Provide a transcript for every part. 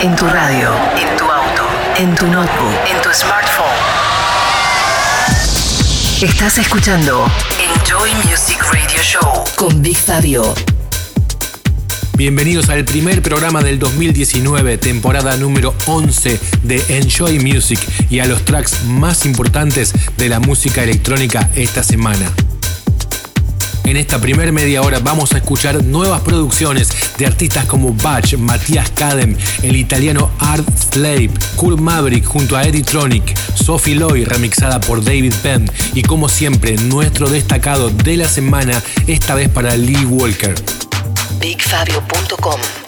En tu radio, en tu auto, en tu notebook, en tu smartphone. Estás escuchando Enjoy Music Radio Show con Big Fabio. Bienvenidos al primer programa del 2019, temporada número 11 de Enjoy Music y a los tracks más importantes de la música electrónica esta semana. En esta primera media hora vamos a escuchar nuevas producciones de artistas como Batch, Matías Kadem, el italiano Art Slave, Cool Maverick junto a Eddie Tronic, Sophie Loy remixada por David Penn y como siempre nuestro destacado de la semana, esta vez para Lee Walker. BigFabio.com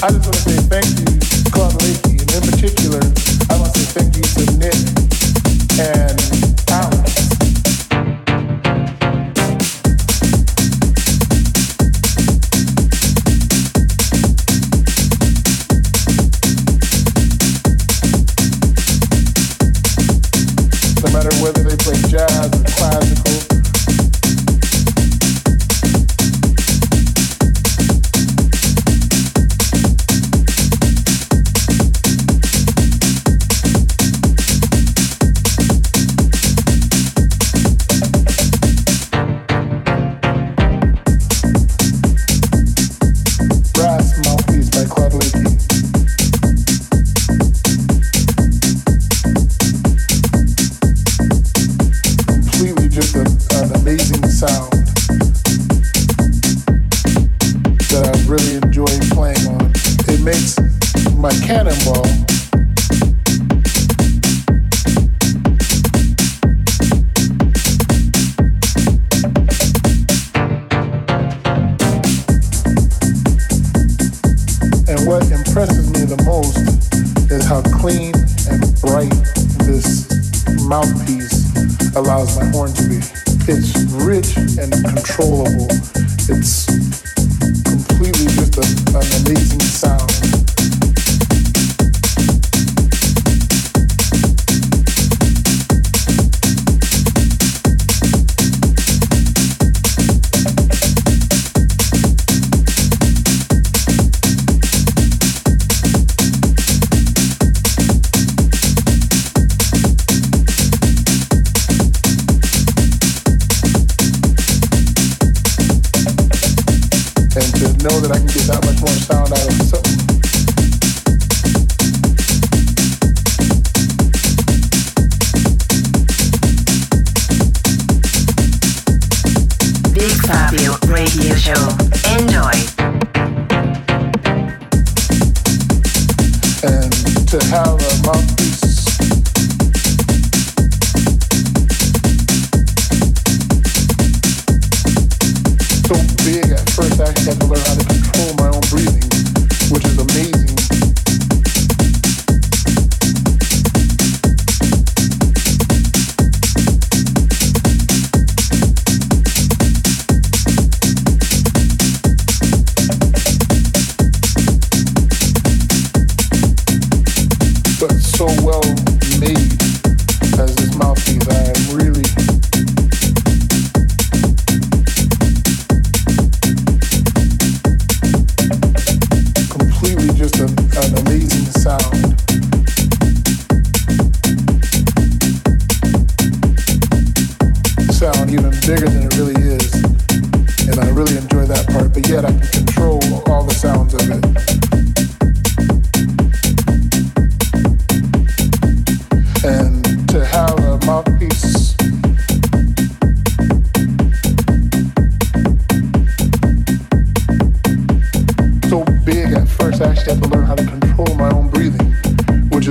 Alto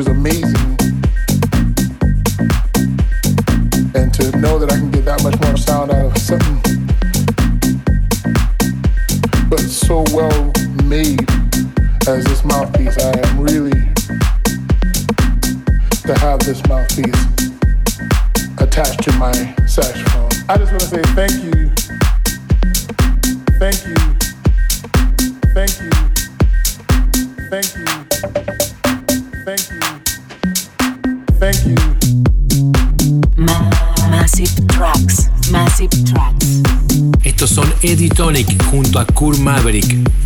amazing. Mercur Maverick.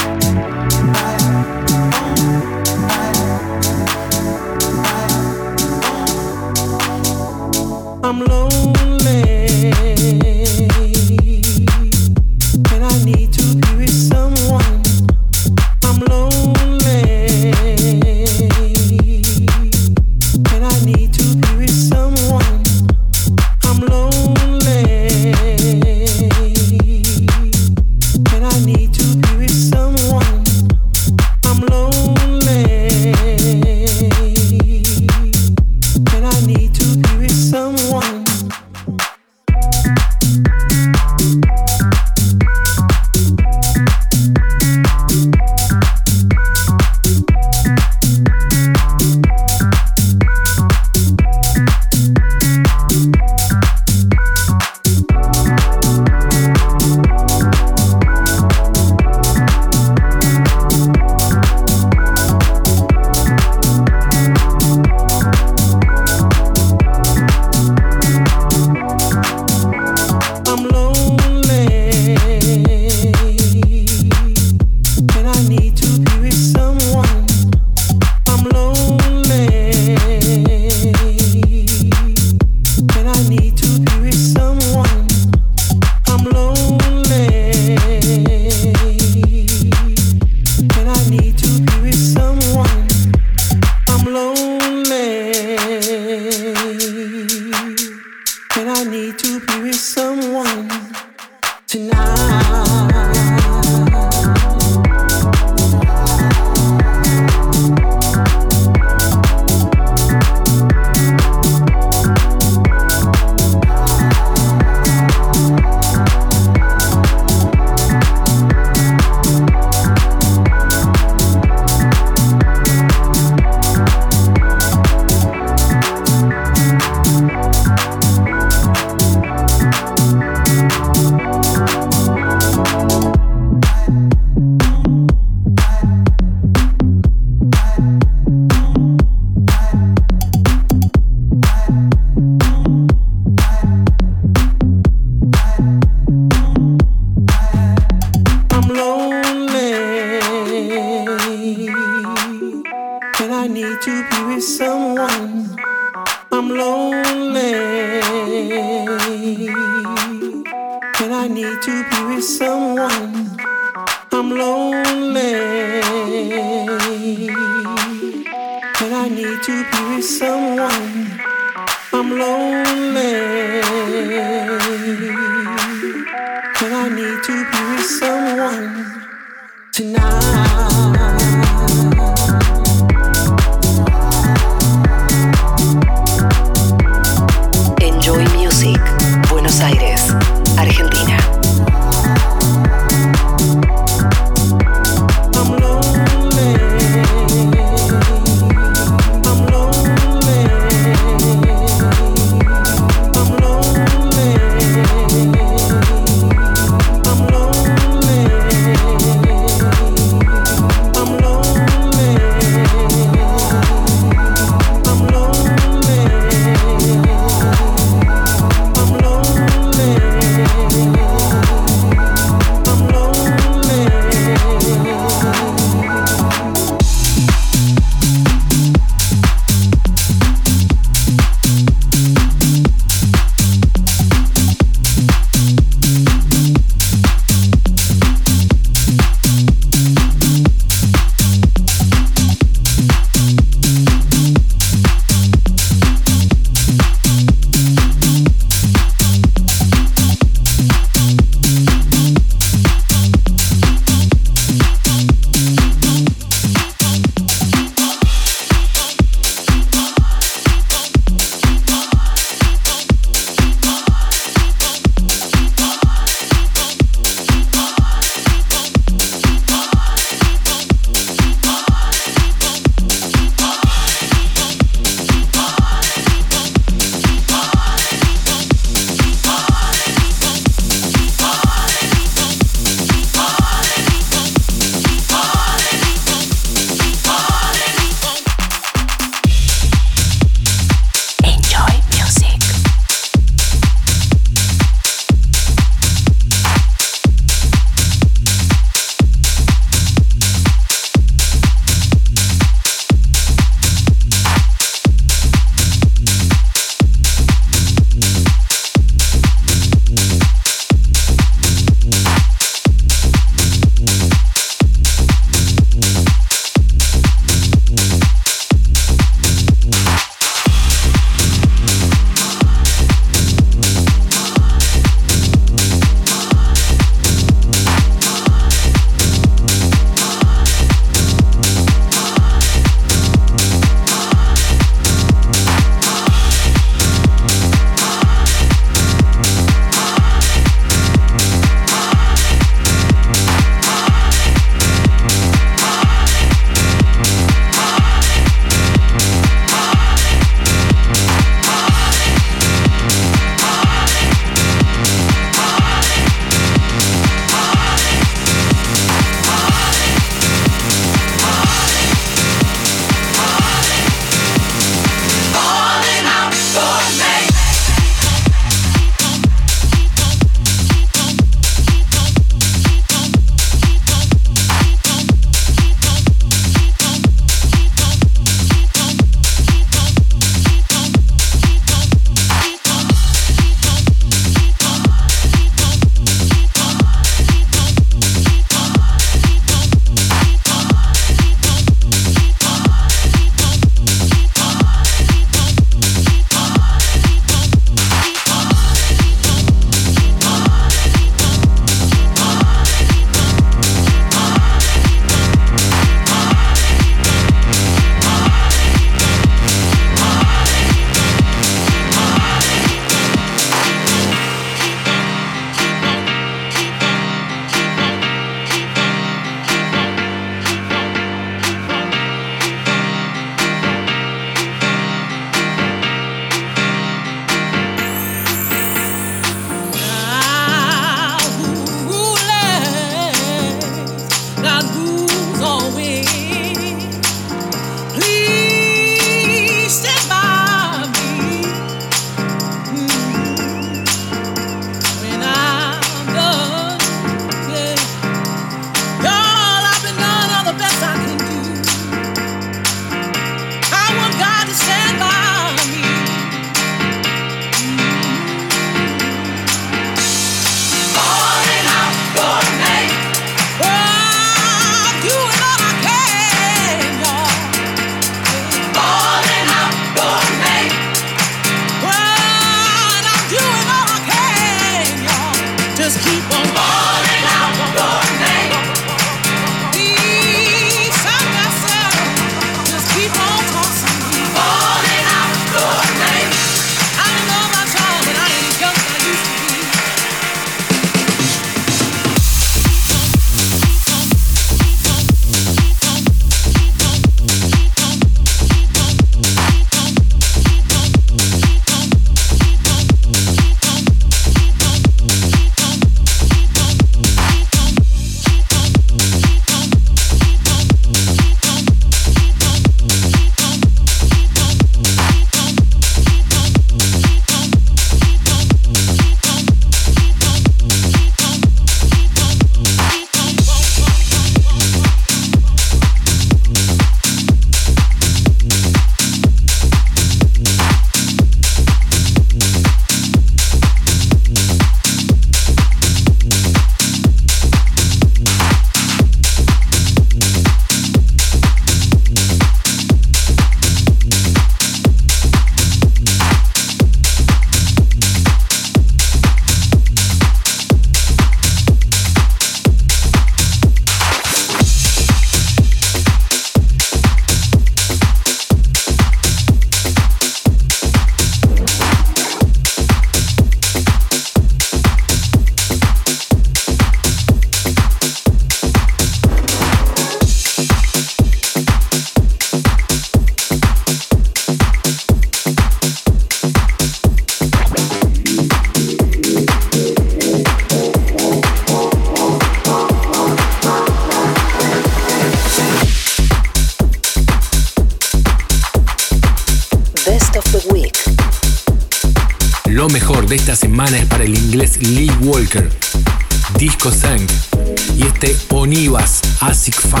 Classic Fun.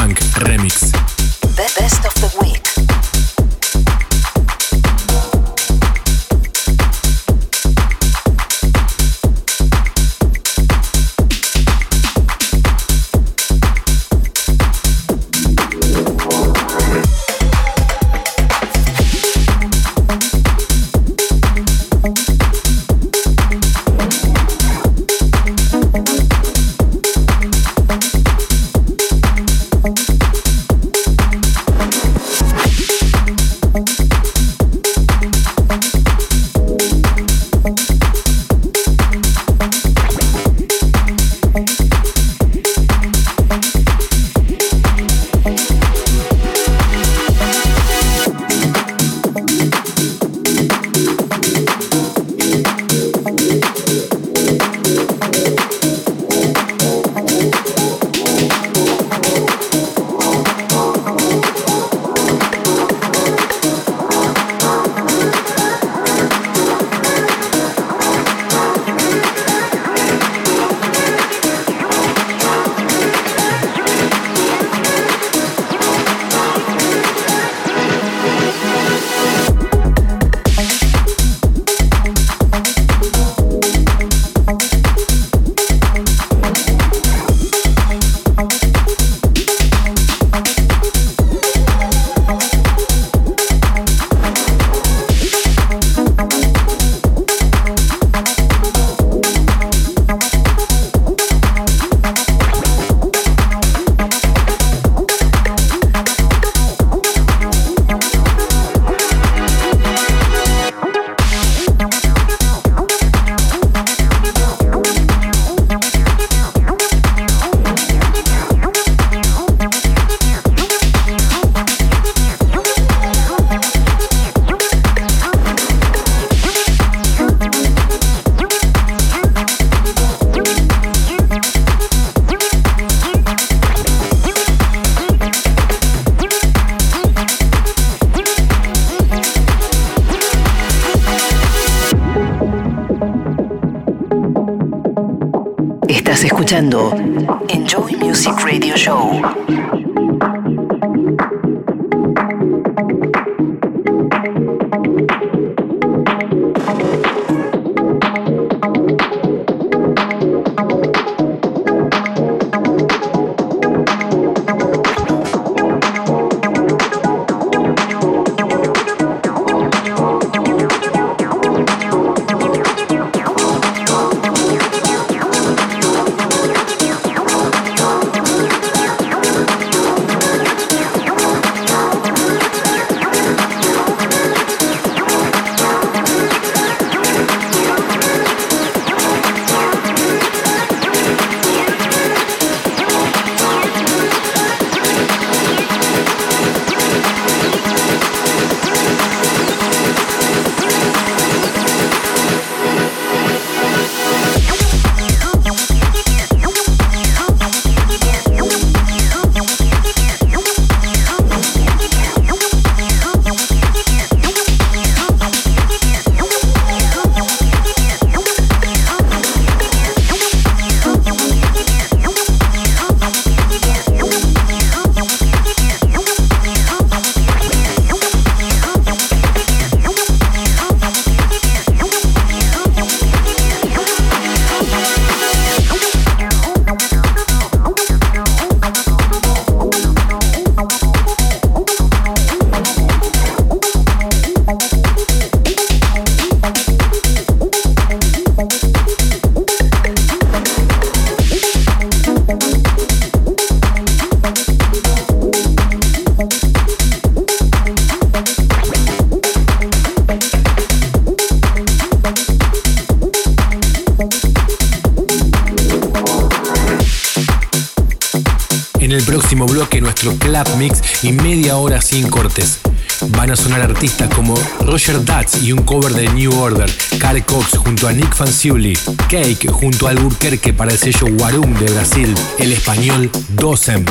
Y un cover de New Order, Carl Cox junto a Nick Fanciulli, Cake junto a Alburquerque para el sello Warum de Brasil, el español Dosem.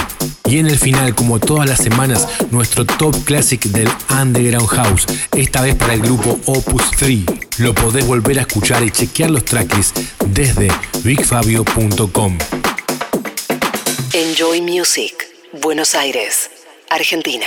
Y en el final, como todas las semanas, nuestro top classic del Underground House, esta vez para el grupo Opus 3, lo podés volver a escuchar y chequear los tracklists desde bigfabio.com. Enjoy Music, Buenos Aires, Argentina.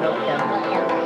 Não, não, não, não.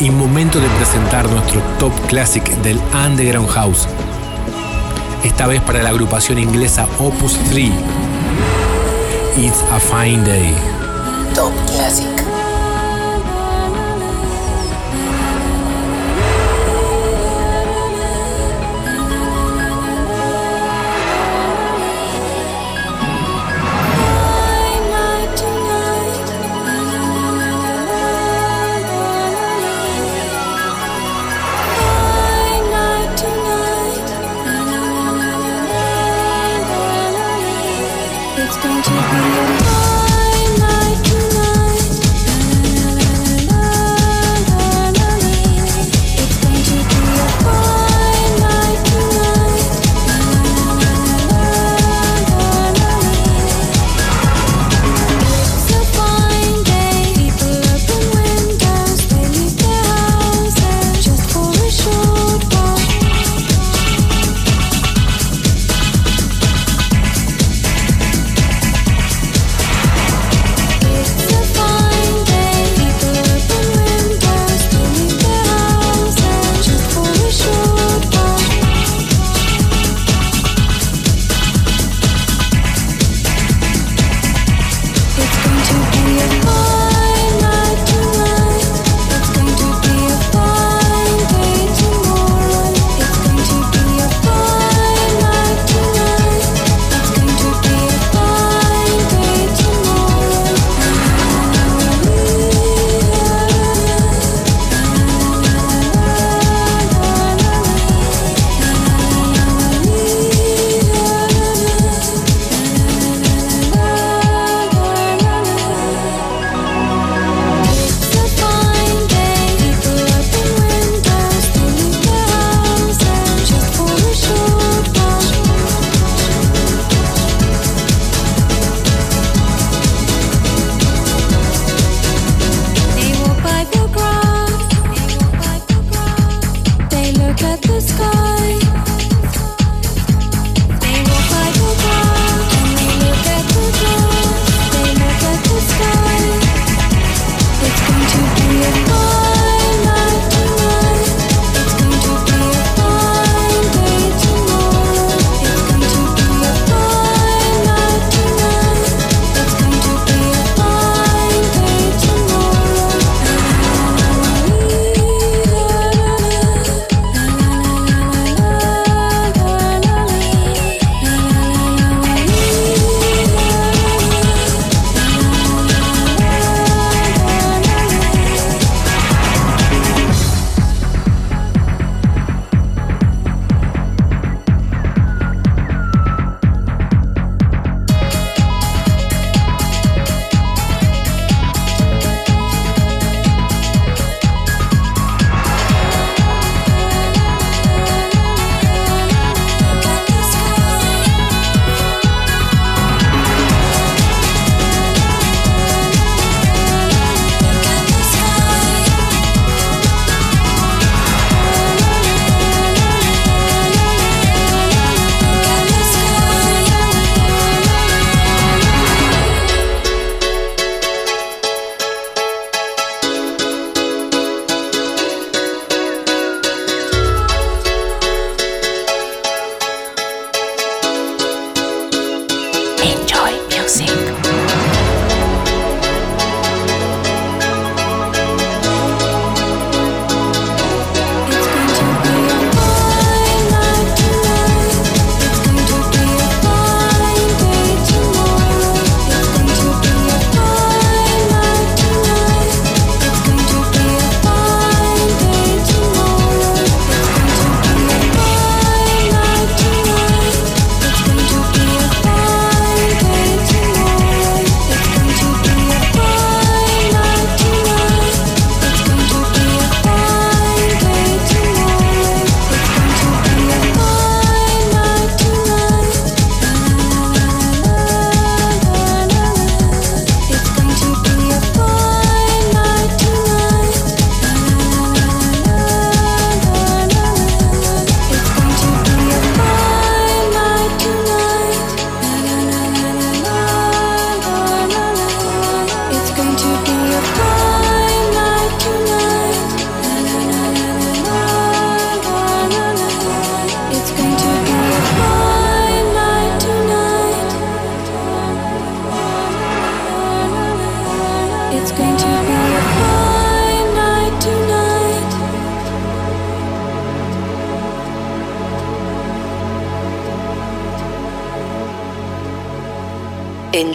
Y momento de presentar nuestro top classic del Underground House. esta vez para la agrupación inglesa Opus 3. It's a Fine Day. Top Classic.